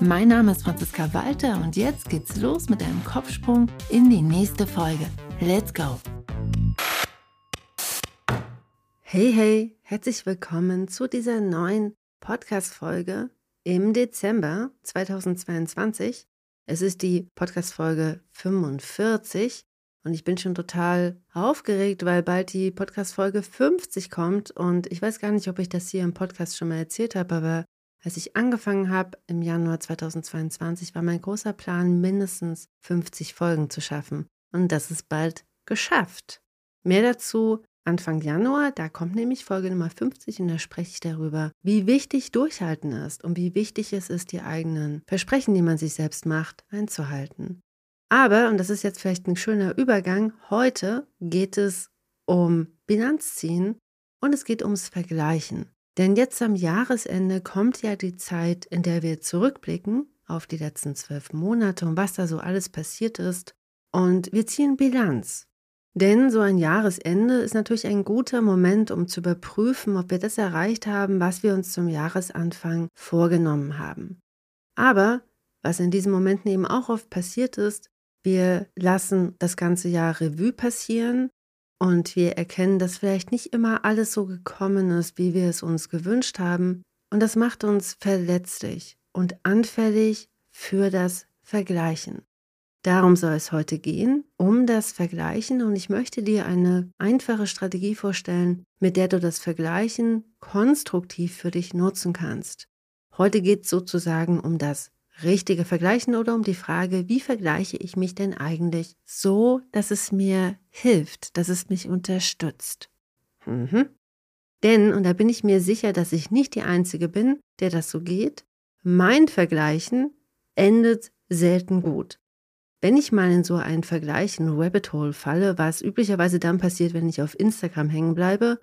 Mein Name ist Franziska Walter und jetzt geht's los mit einem Kopfsprung in die nächste Folge. Let's go! Hey, hey, herzlich willkommen zu dieser neuen Podcast-Folge im Dezember 2022. Es ist die Podcast-Folge 45 und ich bin schon total aufgeregt, weil bald die Podcast-Folge 50 kommt und ich weiß gar nicht, ob ich das hier im Podcast schon mal erzählt habe, aber als ich angefangen habe im Januar 2022, war mein großer Plan, mindestens 50 Folgen zu schaffen. Und das ist bald geschafft. Mehr dazu Anfang Januar, da kommt nämlich Folge Nummer 50 und da spreche ich darüber, wie wichtig Durchhalten ist und wie wichtig es ist, die eigenen Versprechen, die man sich selbst macht, einzuhalten. Aber, und das ist jetzt vielleicht ein schöner Übergang, heute geht es um Bilanzziehen und es geht ums Vergleichen. Denn jetzt am Jahresende kommt ja die Zeit, in der wir zurückblicken auf die letzten zwölf Monate und was da so alles passiert ist. Und wir ziehen Bilanz. Denn so ein Jahresende ist natürlich ein guter Moment, um zu überprüfen, ob wir das erreicht haben, was wir uns zum Jahresanfang vorgenommen haben. Aber was in diesen Momenten eben auch oft passiert ist, wir lassen das ganze Jahr Revue passieren und wir erkennen, dass vielleicht nicht immer alles so gekommen ist, wie wir es uns gewünscht haben. Und das macht uns verletzlich und anfällig für das Vergleichen. Darum soll es heute gehen, um das Vergleichen. Und ich möchte dir eine einfache Strategie vorstellen, mit der du das Vergleichen konstruktiv für dich nutzen kannst. Heute geht es sozusagen um das richtige Vergleichen oder um die Frage, wie vergleiche ich mich denn eigentlich so, dass es mir hilft, dass es mich unterstützt. Mhm. Denn, und da bin ich mir sicher, dass ich nicht die Einzige bin, der das so geht, mein Vergleichen endet selten gut. Wenn ich mal in so einen Vergleich, ein Rabbit Hole falle, was üblicherweise dann passiert, wenn ich auf Instagram hängen bleibe,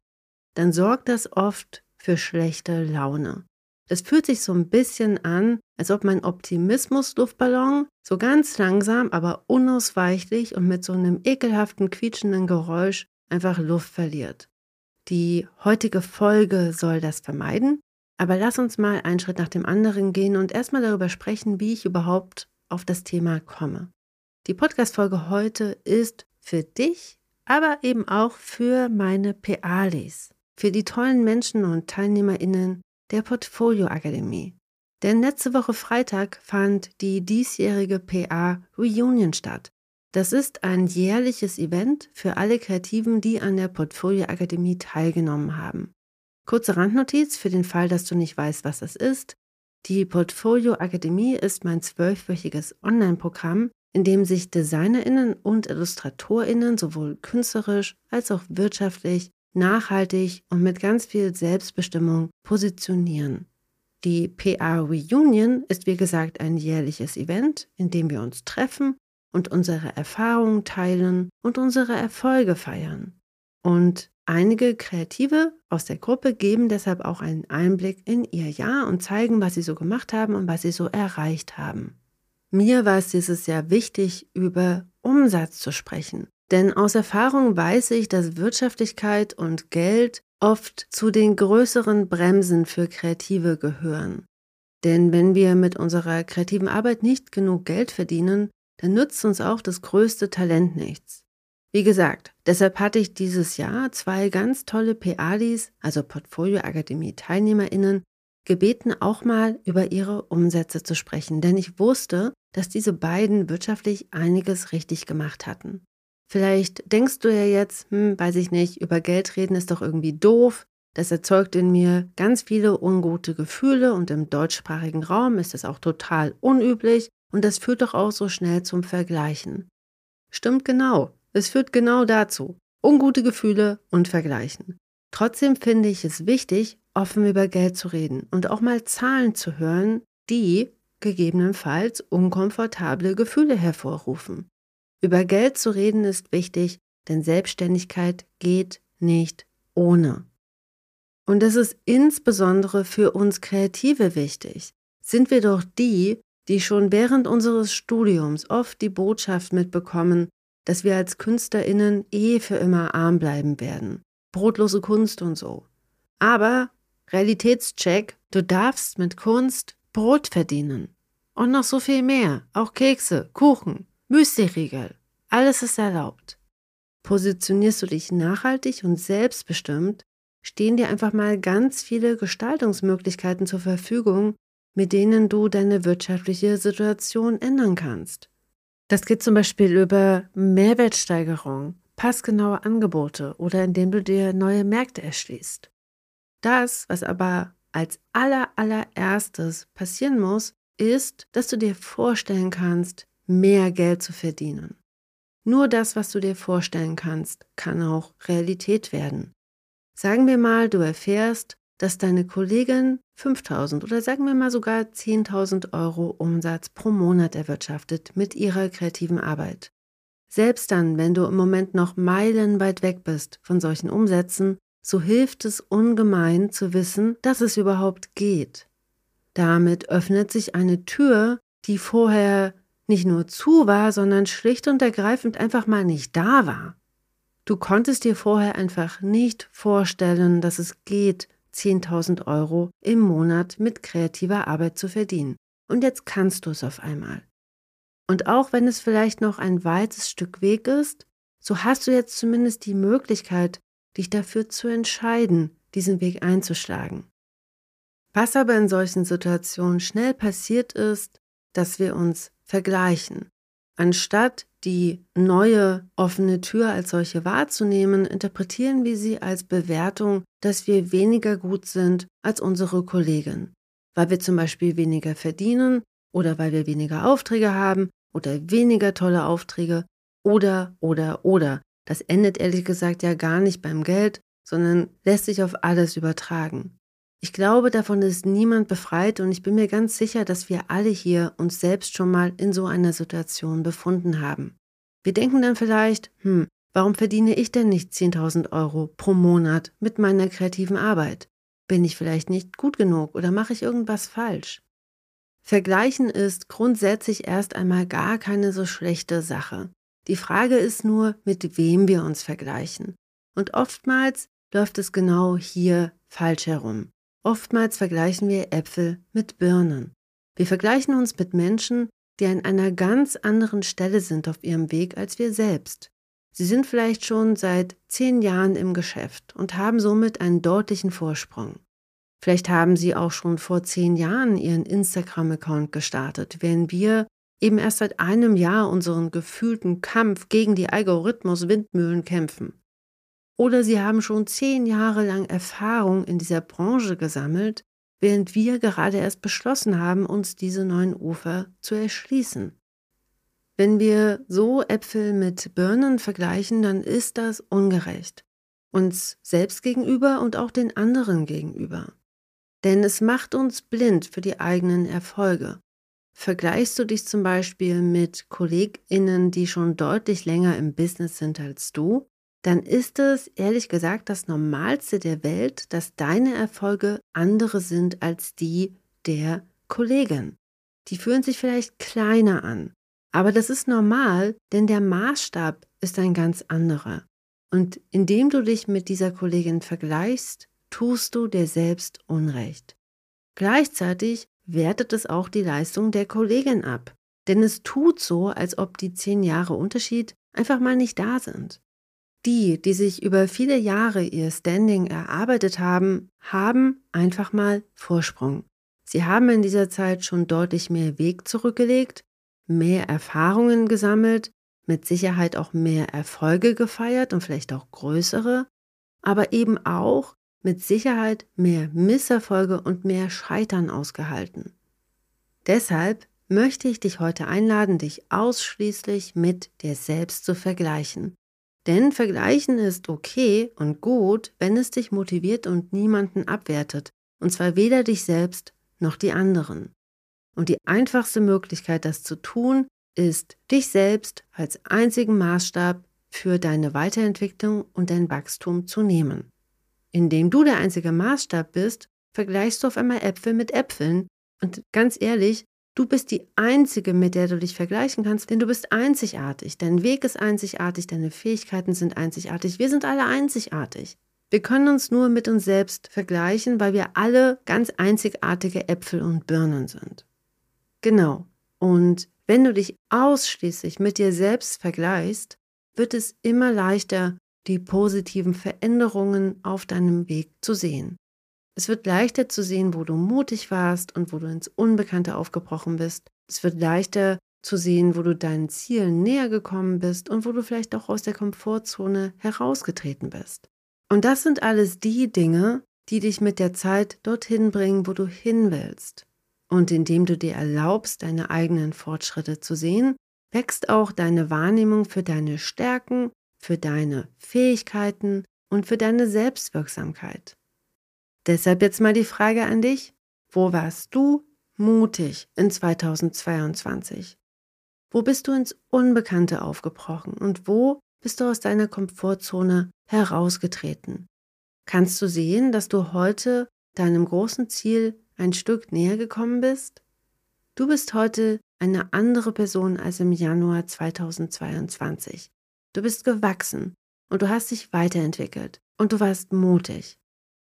dann sorgt das oft für schlechte Laune. Es fühlt sich so ein bisschen an, als ob mein Optimismus-Luftballon so ganz langsam, aber unausweichlich und mit so einem ekelhaften, quietschenden Geräusch einfach Luft verliert. Die heutige Folge soll das vermeiden, aber lass uns mal einen Schritt nach dem anderen gehen und erstmal darüber sprechen, wie ich überhaupt auf das Thema komme. Die Podcast-Folge heute ist für dich, aber eben auch für meine PALis, für die tollen Menschen und TeilnehmerInnen, der Portfolio Akademie. Denn letzte Woche Freitag fand die diesjährige PA Reunion statt. Das ist ein jährliches Event für alle Kreativen, die an der Portfolio Akademie teilgenommen haben. Kurze Randnotiz für den Fall, dass du nicht weißt, was das ist. Die Portfolio Akademie ist mein zwölfwöchiges Online-Programm, in dem sich DesignerInnen und IllustratorInnen sowohl künstlerisch als auch wirtschaftlich nachhaltig und mit ganz viel Selbstbestimmung positionieren. Die PA Reunion ist wie gesagt ein jährliches Event, in dem wir uns treffen und unsere Erfahrungen teilen und unsere Erfolge feiern. Und einige Kreative aus der Gruppe geben deshalb auch einen Einblick in ihr Jahr und zeigen, was sie so gemacht haben und was sie so erreicht haben. Mir war es dieses Jahr wichtig, über Umsatz zu sprechen denn aus Erfahrung weiß ich, dass Wirtschaftlichkeit und Geld oft zu den größeren Bremsen für Kreative gehören. Denn wenn wir mit unserer kreativen Arbeit nicht genug Geld verdienen, dann nützt uns auch das größte Talent nichts. Wie gesagt, deshalb hatte ich dieses Jahr zwei ganz tolle PADIs, also Portfolio Akademie Teilnehmerinnen, gebeten, auch mal über ihre Umsätze zu sprechen, denn ich wusste, dass diese beiden wirtschaftlich einiges richtig gemacht hatten. Vielleicht denkst du ja jetzt, hm, weiß ich nicht, über Geld reden ist doch irgendwie doof. Das erzeugt in mir ganz viele ungute Gefühle und im deutschsprachigen Raum ist es auch total unüblich und das führt doch auch so schnell zum Vergleichen. Stimmt genau. Es führt genau dazu. Ungute Gefühle und Vergleichen. Trotzdem finde ich es wichtig, offen über Geld zu reden und auch mal Zahlen zu hören, die gegebenenfalls unkomfortable Gefühle hervorrufen. Über Geld zu reden ist wichtig, denn Selbstständigkeit geht nicht ohne. Und das ist insbesondere für uns Kreative wichtig. Sind wir doch die, die schon während unseres Studiums oft die Botschaft mitbekommen, dass wir als Künstlerinnen eh für immer arm bleiben werden. Brotlose Kunst und so. Aber Realitätscheck, du darfst mit Kunst Brot verdienen. Und noch so viel mehr. Auch Kekse, Kuchen, Müsli-Riegel. Alles ist erlaubt. Positionierst du dich nachhaltig und selbstbestimmt, stehen dir einfach mal ganz viele Gestaltungsmöglichkeiten zur Verfügung, mit denen du deine wirtschaftliche Situation ändern kannst. Das geht zum Beispiel über Mehrwertsteigerung, passgenaue Angebote oder indem du dir neue Märkte erschließt. Das, was aber als aller allererstes passieren muss, ist, dass du dir vorstellen kannst, mehr Geld zu verdienen. Nur das, was du dir vorstellen kannst, kann auch Realität werden. Sagen wir mal, du erfährst, dass deine Kollegin 5000 oder sagen wir mal sogar 10.000 Euro Umsatz pro Monat erwirtschaftet mit ihrer kreativen Arbeit. Selbst dann, wenn du im Moment noch meilenweit weg bist von solchen Umsätzen, so hilft es ungemein zu wissen, dass es überhaupt geht. Damit öffnet sich eine Tür, die vorher nicht nur zu war, sondern schlicht und ergreifend einfach mal nicht da war. Du konntest dir vorher einfach nicht vorstellen, dass es geht, 10.000 Euro im Monat mit kreativer Arbeit zu verdienen. Und jetzt kannst du es auf einmal. Und auch wenn es vielleicht noch ein weites Stück Weg ist, so hast du jetzt zumindest die Möglichkeit, dich dafür zu entscheiden, diesen Weg einzuschlagen. Was aber in solchen Situationen schnell passiert ist, dass wir uns vergleichen. Anstatt die neue offene Tür als solche wahrzunehmen, interpretieren wir sie als Bewertung, dass wir weniger gut sind als unsere Kollegen, weil wir zum Beispiel weniger verdienen oder weil wir weniger Aufträge haben oder weniger tolle Aufträge oder oder oder. Das endet ehrlich gesagt ja gar nicht beim Geld, sondern lässt sich auf alles übertragen. Ich glaube, davon ist niemand befreit und ich bin mir ganz sicher, dass wir alle hier uns selbst schon mal in so einer Situation befunden haben. Wir denken dann vielleicht, hm, warum verdiene ich denn nicht 10.000 Euro pro Monat mit meiner kreativen Arbeit? Bin ich vielleicht nicht gut genug oder mache ich irgendwas falsch? Vergleichen ist grundsätzlich erst einmal gar keine so schlechte Sache. Die Frage ist nur, mit wem wir uns vergleichen. Und oftmals läuft es genau hier falsch herum. Oftmals vergleichen wir Äpfel mit Birnen. Wir vergleichen uns mit Menschen, die an einer ganz anderen Stelle sind auf ihrem Weg als wir selbst. Sie sind vielleicht schon seit zehn Jahren im Geschäft und haben somit einen deutlichen Vorsprung. Vielleicht haben sie auch schon vor zehn Jahren ihren Instagram-Account gestartet, während wir eben erst seit einem Jahr unseren gefühlten Kampf gegen die Algorithmus-Windmühlen kämpfen. Oder sie haben schon zehn Jahre lang Erfahrung in dieser Branche gesammelt, während wir gerade erst beschlossen haben, uns diese neuen Ufer zu erschließen. Wenn wir so Äpfel mit Birnen vergleichen, dann ist das ungerecht. Uns selbst gegenüber und auch den anderen gegenüber. Denn es macht uns blind für die eigenen Erfolge. Vergleichst du dich zum Beispiel mit KollegInnen, die schon deutlich länger im Business sind als du, dann ist es ehrlich gesagt das Normalste der Welt, dass deine Erfolge andere sind als die der Kollegen. Die fühlen sich vielleicht kleiner an, aber das ist normal, denn der Maßstab ist ein ganz anderer. Und indem du dich mit dieser Kollegin vergleichst, tust du dir selbst Unrecht. Gleichzeitig wertet es auch die Leistung der Kollegin ab, denn es tut so, als ob die zehn Jahre Unterschied einfach mal nicht da sind. Die, die sich über viele Jahre ihr Standing erarbeitet haben, haben einfach mal Vorsprung. Sie haben in dieser Zeit schon deutlich mehr Weg zurückgelegt, mehr Erfahrungen gesammelt, mit Sicherheit auch mehr Erfolge gefeiert und vielleicht auch größere, aber eben auch mit Sicherheit mehr Misserfolge und mehr Scheitern ausgehalten. Deshalb möchte ich dich heute einladen, dich ausschließlich mit dir selbst zu vergleichen denn vergleichen ist okay und gut, wenn es dich motiviert und niemanden abwertet, und zwar weder dich selbst noch die anderen. Und die einfachste Möglichkeit, das zu tun, ist, dich selbst als einzigen Maßstab für deine Weiterentwicklung und dein Wachstum zu nehmen. Indem du der einzige Maßstab bist, vergleichst du auf einmal Äpfel mit Äpfeln. Und ganz ehrlich, du bist die Einzige, mit der du dich vergleichen kannst, denn du bist einzigartig. Dein Weg ist einzigartig, deine Fähigkeiten sind einzigartig. Wir sind alle einzigartig. Wir können uns nur mit uns selbst vergleichen, weil wir alle ganz einzigartige Äpfel und Birnen sind. Genau. Und wenn du dich ausschließlich mit dir selbst vergleichst, wird es immer leichter, die positiven Veränderungen auf deinem Weg zu sehen. Es wird leichter zu sehen, wo du mutig warst und wo du ins Unbekannte aufgebrochen bist. Es wird leichter zu sehen, wo du deinen Zielen näher gekommen bist und wo du vielleicht auch aus der Komfortzone herausgetreten bist. Und das sind alles die Dinge, die dich mit der Zeit dorthin bringen, wo du hin willst. Und indem du dir erlaubst, deine eigenen Fortschritte zu sehen, wächst auch deine Wahrnehmung für deine Stärken, für deine Fähigkeiten und für deine Selbstwirksamkeit. Deshalb jetzt mal die Frage an dich, wo warst du mutig in 2022? Wo bist du ins Unbekannte aufgebrochen und wo bist du aus deiner Komfortzone herausgetreten? Kannst du sehen, dass du heute deinem großen Ziel ein Stück näher gekommen bist? Du bist heute eine andere Person als im Januar 2022. Du bist gewachsen und du hast dich weiterentwickelt und du warst mutig.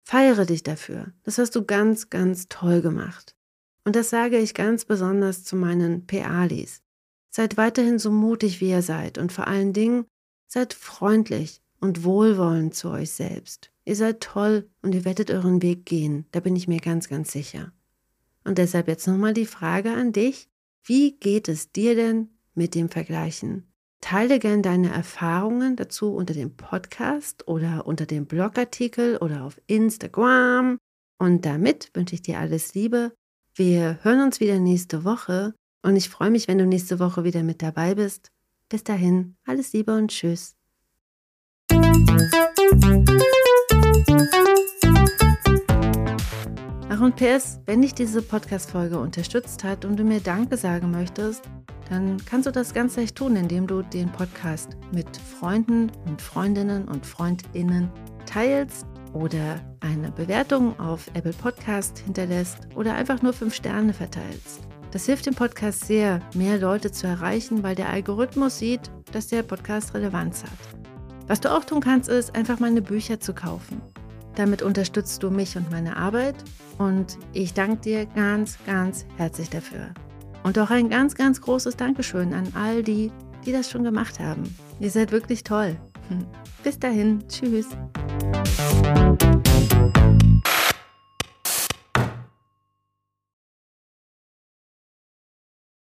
Feiere dich dafür. Das hast du ganz, ganz toll gemacht. Und das sage ich ganz besonders zu meinen PALis. Seid weiterhin so mutig, wie ihr seid und vor allen Dingen seid freundlich und wohlwollend zu euch selbst. Ihr seid toll und ihr werdet euren Weg gehen, da bin ich mir ganz, ganz sicher. Und deshalb jetzt nochmal die Frage an dich, wie geht es dir denn mit dem Vergleichen? Teile gern deine Erfahrungen dazu unter dem Podcast oder unter dem Blogartikel oder auf Instagram. Und damit wünsche ich dir alles Liebe. Wir hören uns wieder nächste Woche und ich freue mich, wenn du nächste Woche wieder mit dabei bist. Bis dahin, alles Liebe und Tschüss. Ach und PS, wenn dich diese Podcast-Folge unterstützt hat und du mir Danke sagen möchtest, dann kannst du das ganz leicht tun, indem du den Podcast mit Freunden und Freundinnen und Freundinnen teilst oder eine Bewertung auf Apple Podcast hinterlässt oder einfach nur fünf Sterne verteilst. Das hilft dem Podcast sehr, mehr Leute zu erreichen, weil der Algorithmus sieht, dass der Podcast Relevanz hat. Was du auch tun kannst, ist einfach meine Bücher zu kaufen. Damit unterstützt du mich und meine Arbeit und ich danke dir ganz, ganz herzlich dafür. Und auch ein ganz, ganz großes Dankeschön an all die, die das schon gemacht haben. Ihr seid wirklich toll. Bis dahin, tschüss.